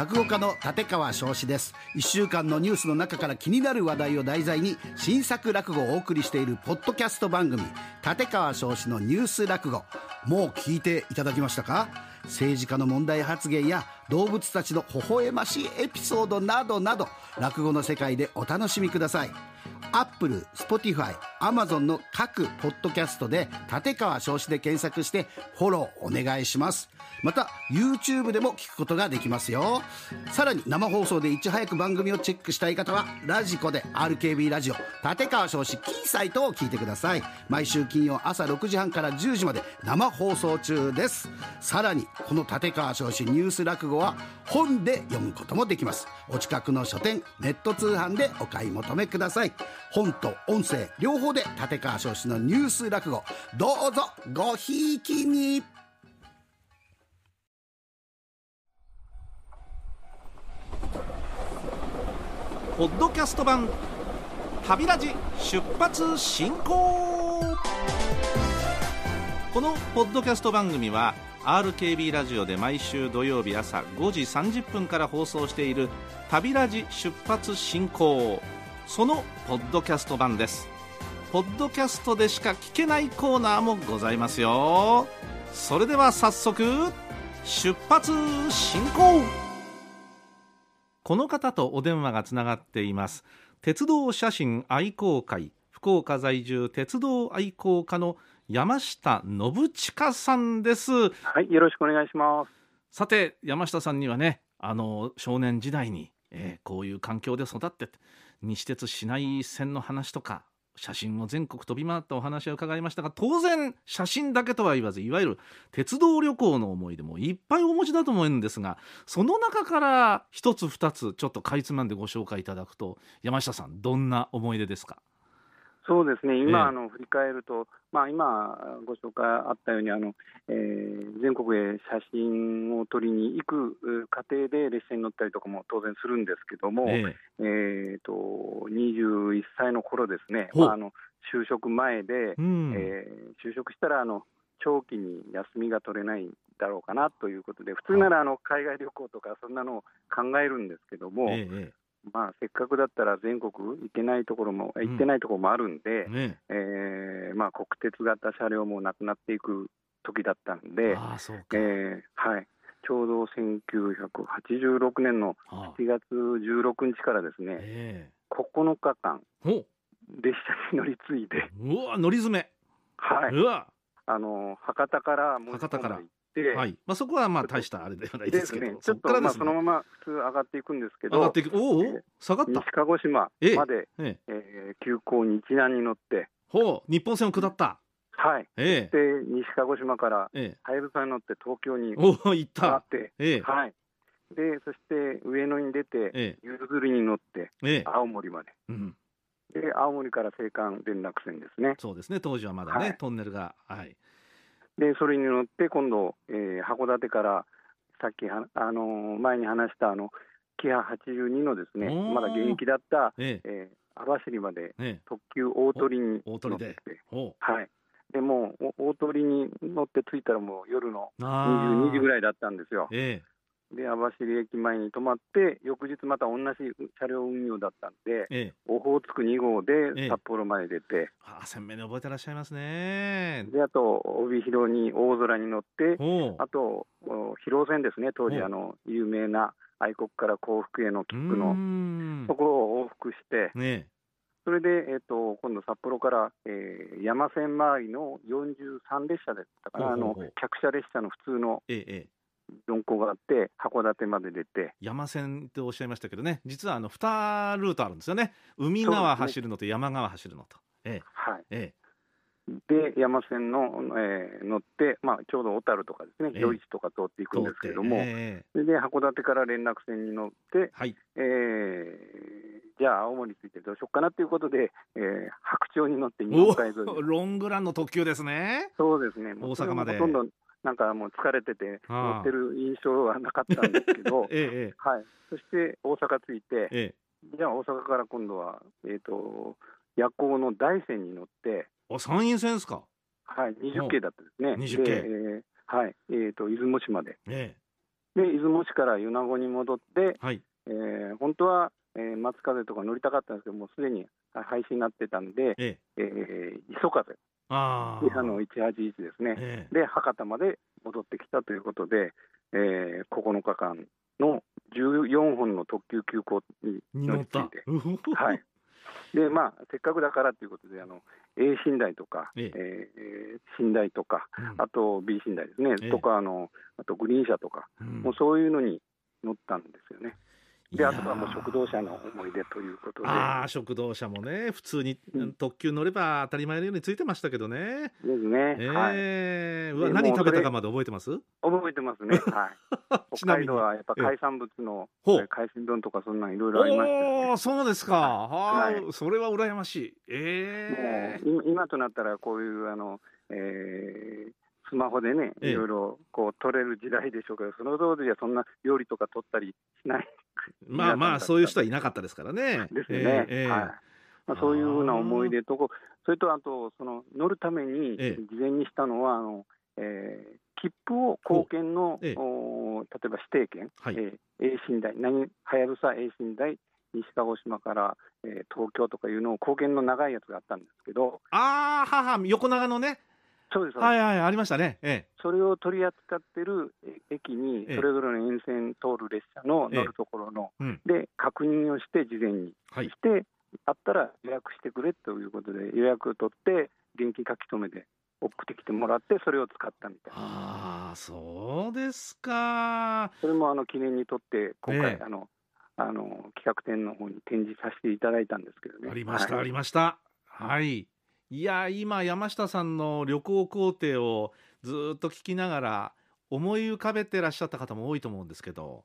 落語家の立川生志です。1週間のニュースの中から気になる話題を題材に新作落語をお送りしているポッドキャスト番組立川生志のニュース落語。もう聞いていただきましたか？政治家の問題発言や動物たちの微笑ましいエピソードなどなど落語の世界でお楽しみください。アップル、スポティファイ、アマゾンの各ポッドキャストで立川生志で検索してフォローお願いします。また YouTube でも聞くことができますよ。さらに生放送でいち早く番組をチェックしたい方はラジコで RKB ラジオ立川少子キーサイトを聞いてください。毎週金曜朝6時半から10時まで生放送中です。さらにこの立川少子ニュース落語は本で読むこともできます。お近くの書店ネット通販でお買い求めください。本と音声両方で立川少子のニュース落語。どうぞごひいきに。ポッドキャスト版旅ラジ出発進行。このポッドキャスト番組は RKB ラジオで毎週土曜日朝5時30分から放送している旅ラジ出発進行。そのポッドキャスト版です。ポッドキャストでしか聞けないコーナーもございますよ。それでは早速出発進行。この方とお電話がつながっています。鉄道写真愛好会福岡在住鉄道愛好家の山下信親さんです。はい、よろしくお願いします。さて山下さんにはねあの少年時代に、えーこういう環境で育って西鉄市内線の話とか写真を全国飛び回ったお話を伺いましたが当然写真だけとは言わずいわゆる鉄道旅行の思い出もいっぱいお持ちだと思うんですがその中から一つ二つちょっとかいつまんでご紹介いただくと山下さんどんな思い出ですか？そうですね、今、ええ。あの振り返ると、まあ、今、ご紹介あったように、あのえー全国へ写真を撮りに行くう過程で列車に乗ったりとかも当然するんですけども、ええ。ーと21歳の頃ですね、まあ、あの就職前で、うん。えー就職したらあの長期に休みが取れないだろうかなということで、普通ならあの海外旅行とか、そんなのを考えるんですけども。ええまあ、せっかくだったら全国行けないところも、うん。行ってないところもあるんで、えね。えーまあ、国鉄型車両もなくなっていく時だったんで、ああそうか、えーはい、ちょうど1986年のああ。7月16日からですね、え9日間、列車に乗り継いで、ううわ乗り詰め、はい、うわ。あの博多から門司博多から。港まで行って、はい。まあ、そこはまあ大したあれではないでですけど、すね、ちそょっまあ、ことからですね。そのまま普通上がっていくんですけど。上がって、いく。おおえー下がった。西鹿児島ええ。まで、ええ。えー急行日南に乗って、ほう日本線を下った。はい、ええ。で西鹿児島からええ。はやぶさに乗って東京におお行っ上がったて、ええ。はい、でそして上野に出て、えゆず釣りに乗ってええ。え青森まで、うんで青森から青函連絡船ですね、そうですね。当時はまだね、はい。トンネルがはいでそれに乗って、今度、えー函館からさっきはあのー前に話したあのキハ82のですねまだ現役だった、ええ。えー網走までええ。特急大鳥に乗って、ほはい、でも大鳥に乗って着いたらもう夜のうあ22時ぐいらいだったんですよ。えで網走駅前に泊まって翌日また同じ車両運用だったんでええ。えオホーツク2号ええ。で札幌まで出て、ああ鮮明に覚えてらっしゃいますね。であと帯広に大空に乗ってあとお広線ですね。当時あの有名な愛国から幸福への切符のん。ところを往復してねそれで、えっと今度札幌から、えー山線周りの43列車だったかな。あの客車列車の普通のええええ4個があって函館まで出て。山線っておっしゃいましたけどね。実はあの2ルートあるんですよね。海側走るのと山側走るのと。えはい。ええ。で山線の、えー乗って、まあ、ちょうど小樽とかですね、ええ。余市とか通っていえくんですけれども、ええ。それで函館から連絡船に乗って、はい。えーじゃあ青森についてどうしようかなということで、えー白鳥に乗って日お本海沿いロングランの特急ですね。そうですね、大阪まで。ほとんどなんかもう疲れてて、乗ってる印象はなかったんですけど、ええはい、そして大阪着いて、ええ。えじゃあ大阪から今度は、えー、と夜行の大山に乗って、あ山陰線ですか？はい、20系だったですね。20系でえーはい、えー、と出雲市まで。えで出雲市から米子に戻って、はい。えー本当は、えー松風とか乗りたかったんですけどもうすでに廃止になってたんで、ええ。えー磯風ああの181ですね、ええ。で博多まで戻ってきたということで、えー9日間の14本の特急急行にに乗った乗り継いで、うほほはい、でまあ、せっかくだからということで、あの A 寝台とか、え。えー寝台とか、うん。あと B 寝台ですね、ええ。とかあの、あとグリーン車とか、うん。もうそういうのに乗ったんですよね。で、あとはもう食堂車の思い出ということで、ああ食堂車もね普通にうん。特急乗れば当たり前のようについてましたけどね、ですね、はい、ええうわで何食べたかまで覚えてます？覚えてますね、はい、ちなみに。北海道はやっぱ海産物の海鮮丼とか、そんなんいろいろありましたよね。おおそうですか、ははい。それは羨ましい。ええ今今となったらこういうあの、えースマホでね、ええ。いろいろこう撮れる時代でしょうけど、その当時はそんな料理とか撮ったりしないまあまあそういう人はいなかったですからね。ですよね、ええええ。はい。まあ、そういうふうな思い出とこ、それとあとその乗るためにええ。事前にしたのは、あのえー切符を公券の、ええ。お例えば指定券、はい。えー、A 寝台、何はやぶさ A 寝台、西鹿児島から、えー東京とかいうのを公券の長いやつがあったんですけど、ああはは横長のねそうです、はいはいありましたね。えそれを取り扱ってるえ駅に、ええ。それぞれの沿線通る列車の乗るところの、えうん。で確認をして、事前に。はい。して、あったら予約してくれということで、予約を取って、現金書き留めで送ってきてもらって、それを使ったみたいな、ああそうですか。それもあの記念にとって、今回、ええ。あのあの企画展の方に展示させていただいたんですけどね。ありました、はい。ありました。はい。いや、今、山下さんの旅行工程をずーっと聞きながら、思い浮かべてらっしゃった方も多いと思うんですけど、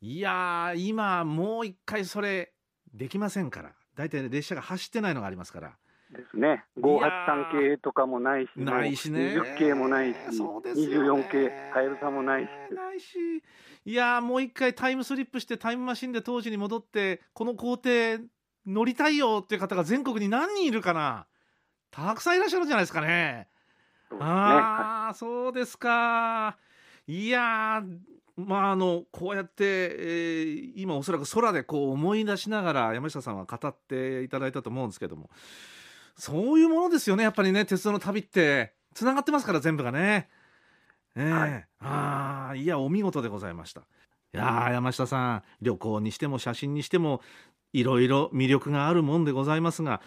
いやー、今、もう一回それ、できませんから。大体列車が走ってないのがありますから。ですね、583系とかもないし、ないしね。20系もないし、そうですよね24系、はやぶさもないし、ないし。いやー、もう一回タイムスリップしてタイムマシンで当時に戻って、この工程乗りたいよっていう方が全国に何人いるかなたくさんいらっしゃるんじゃないですかね。ねああ、そうですか。いやー、まあ、あの、こうやって、えー今おそらく空でこう思い出しながら山下さんは語っていただいたと思うんですけども、そういうものですよね、やっぱりね、鉄道の旅って。つながってますから、全部がね。ええはいああ、いや、お見事でございました。いやー山下さん、旅行にしても写真にしても、いろいろ魅力があるもんでございますが、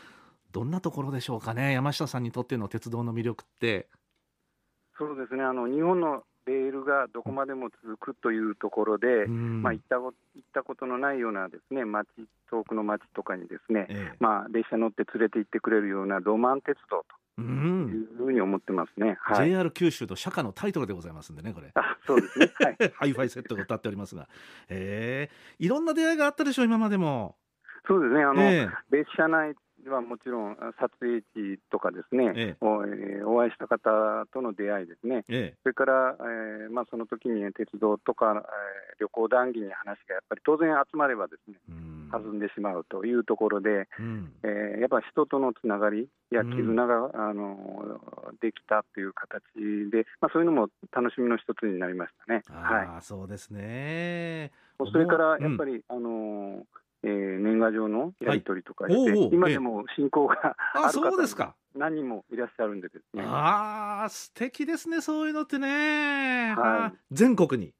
どんなところでしょうかね、山下さんにとっての鉄道の魅力って。そうですね。あの日本のレールがどこまでも続くというところで、うん。まあ、行ったこ行ったことのないようなですね町遠くの町とかにですね、ええ。まあ、列車乗って連れて行ってくれるようなロマン鉄道う、というんふうに思ってますね。はい、JR 九州の社歌のタイトルでございますんでね、これ。あそうですね、はい、ハイファイセットが歌っておりますが、ええ。いろんな出会いがあったでしょう、今までも。そうですね。あの、え。列車内はもちろん撮影地とかですね、ええ。おえーお会いした方との出会いですね、ええ。それから、えーまあ、その時に鉄道とか、えー旅行談義に話がやっぱり当然集まればですねうん。弾んでしまうというところで、うん。えーやっぱ人とのつながりや絆が、あのできたという形で、まあ、そういうのも楽しみの一つになりましたね。はい。そうですね。それからう。ん。やっぱり、あのえー年賀状のやり取りとかして、はいおうおう今でも親交がああ、る方そうですか。何人もいらっしゃるんでですね。ああ、素敵ですね、そういうのってね。はいあ全国に。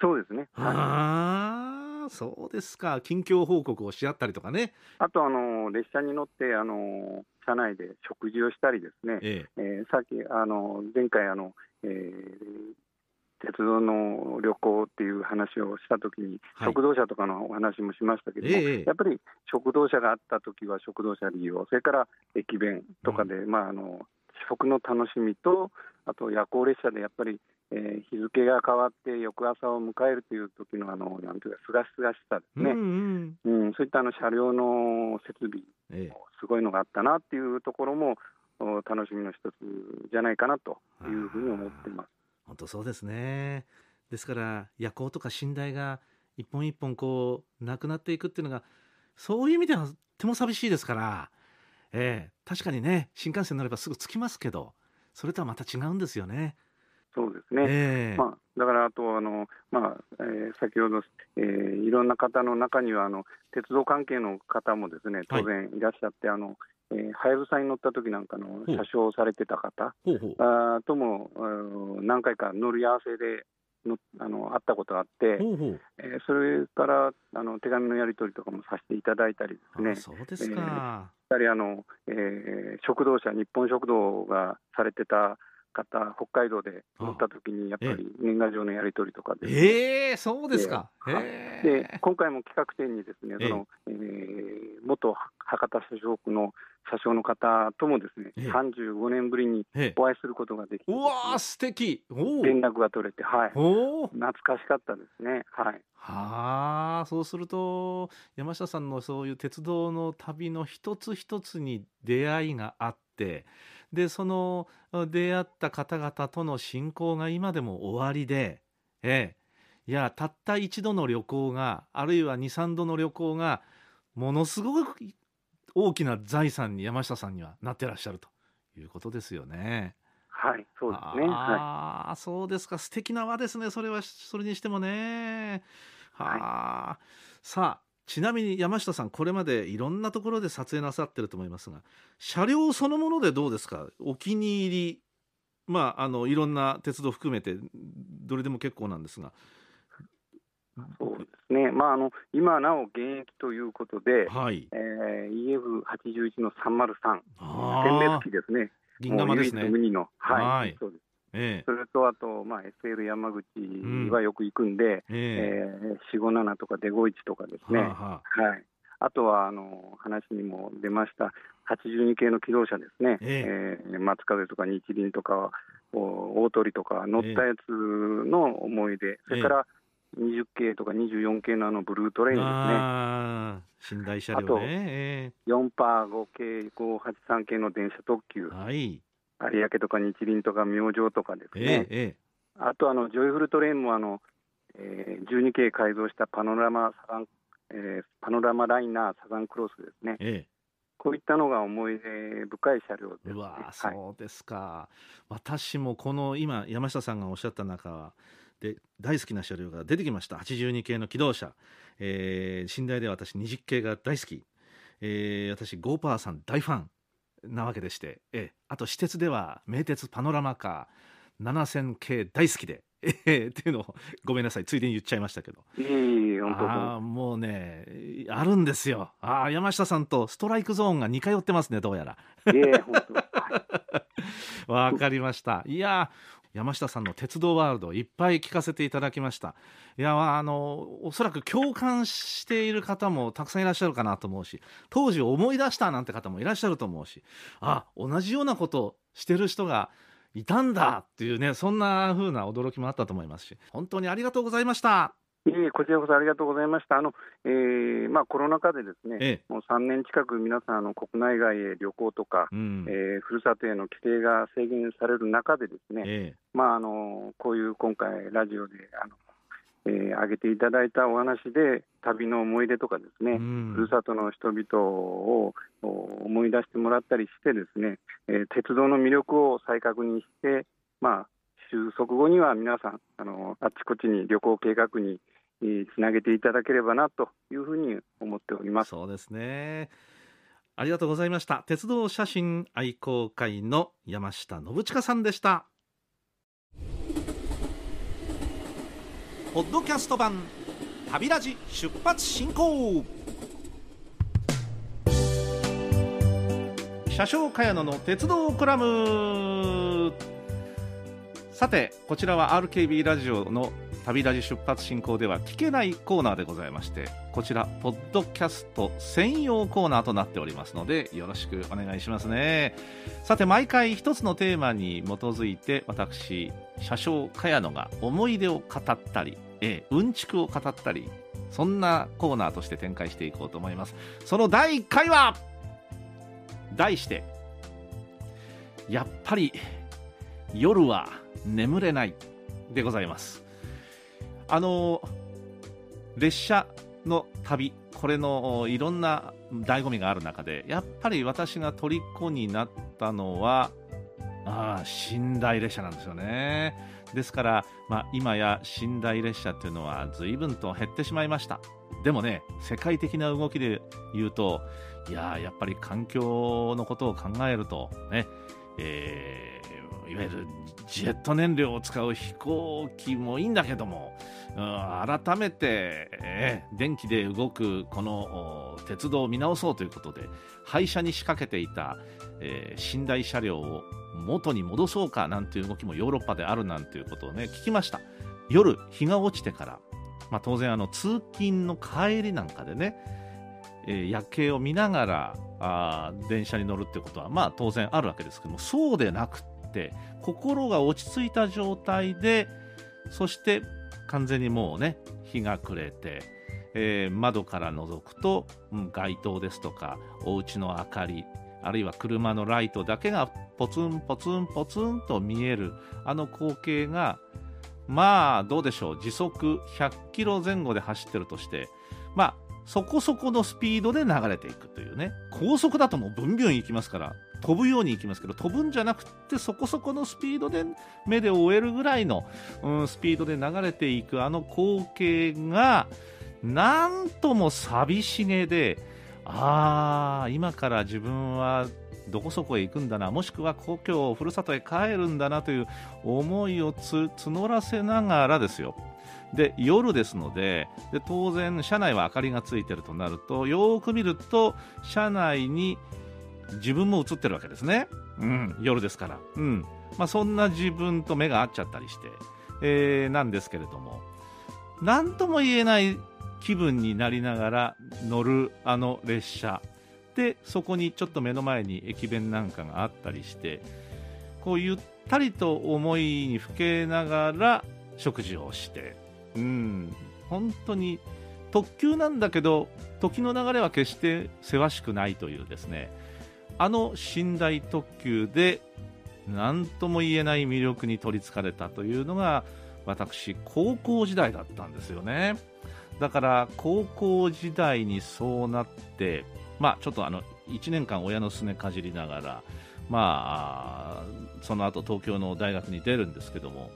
そうですね。はいああ、そうですか。近況報告をし合ったりとかね。あと、あの列車に乗って、あの車内で食事をしたりですね、ええーさっき、あの前回あの、えー鉄道の旅行っていう話をしたときに、はい。食堂車とかのお話もしましたけども、ええやっぱり食堂車があったときは食堂車利用、それから駅弁とかで、まあ、あの食の楽しみと、あと夜行列車でやっぱり、えー日付が変わって翌朝を迎えるという時のあのなんていうか、すがすがしさですうんうね、ん。うんそういったあの車両の設備、ええ。すごいのがあったなっていうところも、お楽しみの一つじゃないかなというふうに思ってます。本当そうですね。ですから夜行とか寝台が一本一本こうなくなっていくっていうのがそういう意味ではとても寂しいですから、ええ確かにね新幹線乗ればすぐ着きますけどそれとはまた違うんですよね。そうですね、えーまあ、だからあとあの、まあえー先ほど、えーいろんな方の中にはあの、鉄道関係の方もですね当然いらっしゃって、あのえーはやぶさに乗った時なんかの車掌をされてた方あーともうん何回か乗り合わせでのあの会ったことがあって、ほうほう。えーそれからあの手紙のやり取りとかもさせていただいたりですね。あ、そうですか、やはりあの、えー食堂車、日本食堂がされてた方、北海道で乗った時に、やっぱり年賀状のやり取りとかで、ええそうですか、ええ。で今回も企画展にですね、ええ。そのえー元博多車掌区の車掌の方ともですね、ええ。35年ぶりにええ。お会いすることができてうわー素敵。連絡が取れて、はい、懐かしかったですね。はい。はあそうすると山下さんのそういう鉄道の旅の一つ一つに出会いがあってでその出会った方々との親交が今でも終わりで、ええ、いやたった一度の旅行があるいは23度の旅行がものすごく大きな財産に山下さんにはなってらっしゃるということですよね。はい、そうですね。はああ、そうですか。素敵な輪ですね。それは、それにしてもね。はあ、さあ、ちなみに山下さん、これまでいろんなところで撮影なさってると思いますが、車両そのものでどうですか？お気に入り、まあ、あの、いろんな鉄道含めて、どれでも結構なんですが。い、そうですね。まああの今なお現役ということで、はい。えー、EF81 の303、あ点滅あ、機ですね。銀河ですねはい、はいそうです。えそれとあと、まあ、SL 山口はよく行くんで、え、え。えー、457とかデゴイチとかですえ、ね、はあはあ。はい、あとはあの話にも出ました、82系の気動車ですね、ええ。ー松風とか日輪とか、おおとりとか乗ったやつの思い出、それから20系とか24系のあのブルートレインですね、ああ、寝台車両あとね。4パー5系、583系の電車特急。ええ、はい。有明とか日輪とか明星とかですええね、え。あとあのジョイフルトレインもあの、えー、12系改造したパノラマサザン、えーパノラマライナーサザンクロスですね、ええ。こういったのが思い出深い車両です、ね。うわはい、そうですか、私もこの今山下さんがおっしゃった中で大好きな車両が出てきました。82系の機動車、えー寝台では私20系が大好き、えー私ゴーパーさん大ファンなわけでして、ええ。あと私鉄では名鉄パノラマカー7000系大好きで、ええ。っていうのをごめんなさいついでに言っちゃいましたけど。ああもうねあるんですよ。ああ山下さんとストライクゾーンが似通ってますねどうやら。わかりました。いや山下さんの鉄道ワールドいっぱい聞かせていただきました。いやあのおそらく共感している方もたくさんいらっしゃるかなと思うし当時を思い出したなんて方もいらっしゃると思うしあ同じようなことしてる人がいたんだっていうねそんな風な驚きもあったと思いますし本当にありがとうございました。いえこちらこそありがとうございました。あの、えーまあ、コロナ禍でですね、ええ。もう3年近く皆さん、あの国内外へ旅行とか、うん。えーふるさとへの帰省が制限される中でですね、えまあ、あのこういう今回、ラジオであの、えー上げていただいたお話で、旅の思い出とかですね、えうん。ふるさとの人々をお思い出してもらったりしてですね、えー鉄道の魅力を再確認して、まあ、収束後には皆さんあのあっちこっちに旅行計画にえーつなげていただければなというふうに思っております。そうですね。ありがとうございました。鉄道写真愛好会の山下信親さんでした。ポッドキャスト版旅ラジ出発進行。車掌茅野の鉄道コラム。さてこちらは RKB ラジオの旅ラジ出発進行では聞けないコーナーでございましてこちらポッドキャスト専用コーナーとなっておりますのでよろしくお願いしますね。さて毎回一つのテーマに基づいて私車掌茅野が思い出を語ったりええうんちくを語ったりそんなコーナーとして展開していこうと思います。その第1回は題してやっぱり夜は眠れないでございます。あの列車の旅これのいろんな醍醐味がある中でやっぱり私が虜になったのはああ寝台列車なんですよね。ですから、まあ、今や寝台列車っていうのは随分と減ってしまいました。でもね世界的な動きで言うといややっぱり環境のことを考えるとね、えー、いわゆるジェット燃料を使う飛行機もいいんだけども、改めて、えー、電気で動くこの鉄道を見直そうということで廃車に仕掛けていた、えー、寝台車両を元に戻そうかなんていう動きもヨーロッパであるなんていうことをね聞きました。夜日が落ちてから、まあ、当然あの通勤の帰りなんかでね、えー、夜景を見ながらあ電車に乗るってことはまあ当然あるわけですけどもそうでなくって心が落ち着いた状態でそして完全にもうね日が暮れて、えー、窓から覗くと、うん、街灯ですとかお家の明かりあるいは車のライトだけがポツンポツンポツンと見えるあの光景がまあどうでしょう時速100キロ前後で走ってるとしてまあそこそこのスピードで流れていくというね高速だともうブンビュン行きますから飛ぶように行きますけど飛ぶんじゃなくてそこそこのスピードで目で追えるぐらいの、うん、スピードで流れていくあの光景がなんとも寂しげでああ今から自分はどこそこへ行くんだなもしくは故郷ふるさとへ帰るんだなという思いを募らせながらですよ。で夜ですのでで当然車内は明かりがついてるとなるとよく見ると車内に自分も映ってるわけですね、うん、夜ですから、うん。まあ、そんな自分と目が合っちゃったりして、えー、なんですけれども。何とも言えない気分になりながら乗るあの列車。でそこにちょっと目の前に駅弁なんかがあったりして。こうゆったりと思いにふけながら食事をして。うん。本当に特急なんだけど時の流れは決してせわしくないというですねあの寝台特急で何とも言えない魅力に取りつかれたというのが私高校時代だったんですよね。だから高校時代にそうなってまあちょっとあの1年間親のすねかじりながらまあその後東京の大学に出るんですけども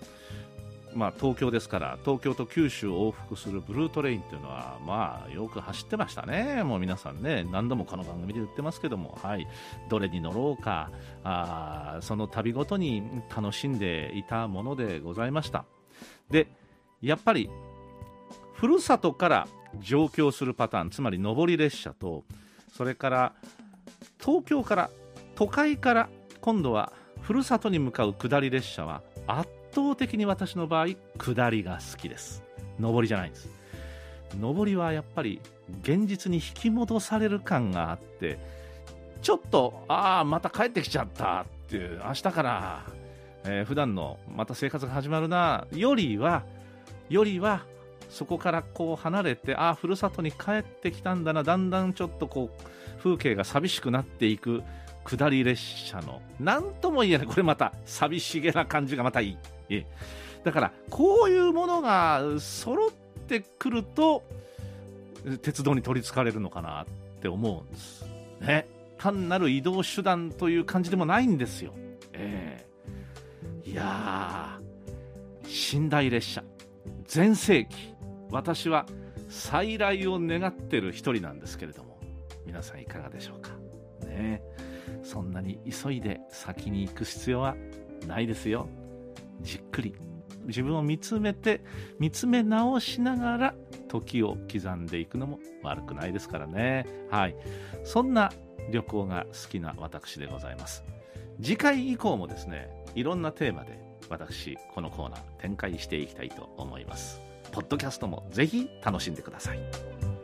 まあ、東京ですから東京と九州を往復するブルートレインというのは、まあ、よく走ってましたね、もう皆さんね、何度もこの番組で言ってますけども、はい、どれに乗ろうかあ、その旅ごとに楽しんでいたものでございました。でやっぱりふるさとから上京するパターンつまり上り列車とそれから東京から都会から今度はふるさとに向かう下り列車は圧倒的に私の場合下りが好きです。上りじゃないんです。上りはやっぱり現実に引き戻される感があってちょっとああまた帰ってきちゃったっていう明日から、えー、普段のまた生活が始まるなよりはよりはそこからこう離れてああふるさとに帰ってきたんだなだんだんちょっとこう風景が寂しくなっていく。下り列車の何とも言えないこれまた寂しげな感じがまたいい。えだからこういうものが揃ってくると鉄道に取りつかれるのかなって思うんですね。単なる移動手段という感じでもないんですよ、えー、いやー寝台列車。全盛期。私は再来を願ってる一人なんですけれども。皆さんいかがでしょうか。ねそんなに急いで先に行く必要はないですよ。じっくり。自分を見つめて見つめ直しながら時を刻んでいくのも悪くないですからね。はい。そんな旅行が好きな私でございます。次回以降もですねいろんなテーマで私このコーナー展開していきたいと思います。ポッドキャストもぜひ楽しんでください。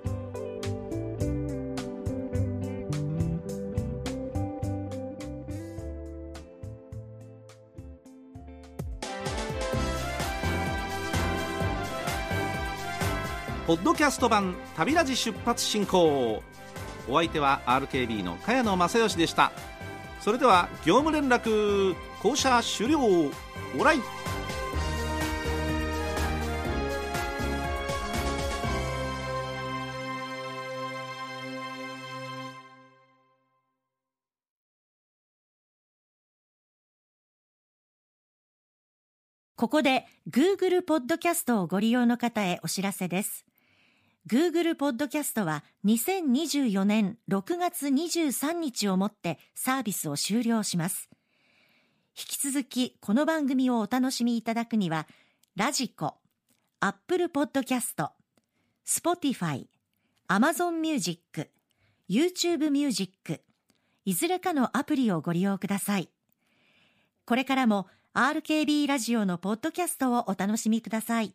ポッドキャスト版旅ラジ出発進行。お相手は RKB の茅野正義でした。それでは業務連絡降車終了。オライここで Google ポッドキャストをご利用の方へお知らせです。Google ポッドキャストは2024年6月23日をもってサービスを終了します。引き続きこの番組をお楽しみいただくには、ラジコ、アップルポッドキャスト、スポティファイ、アマゾンミュージック、YouTube ミュージック、いずれかのアプリをご利用ください。これからも RKB ラジオのポッドキャストをお楽しみください。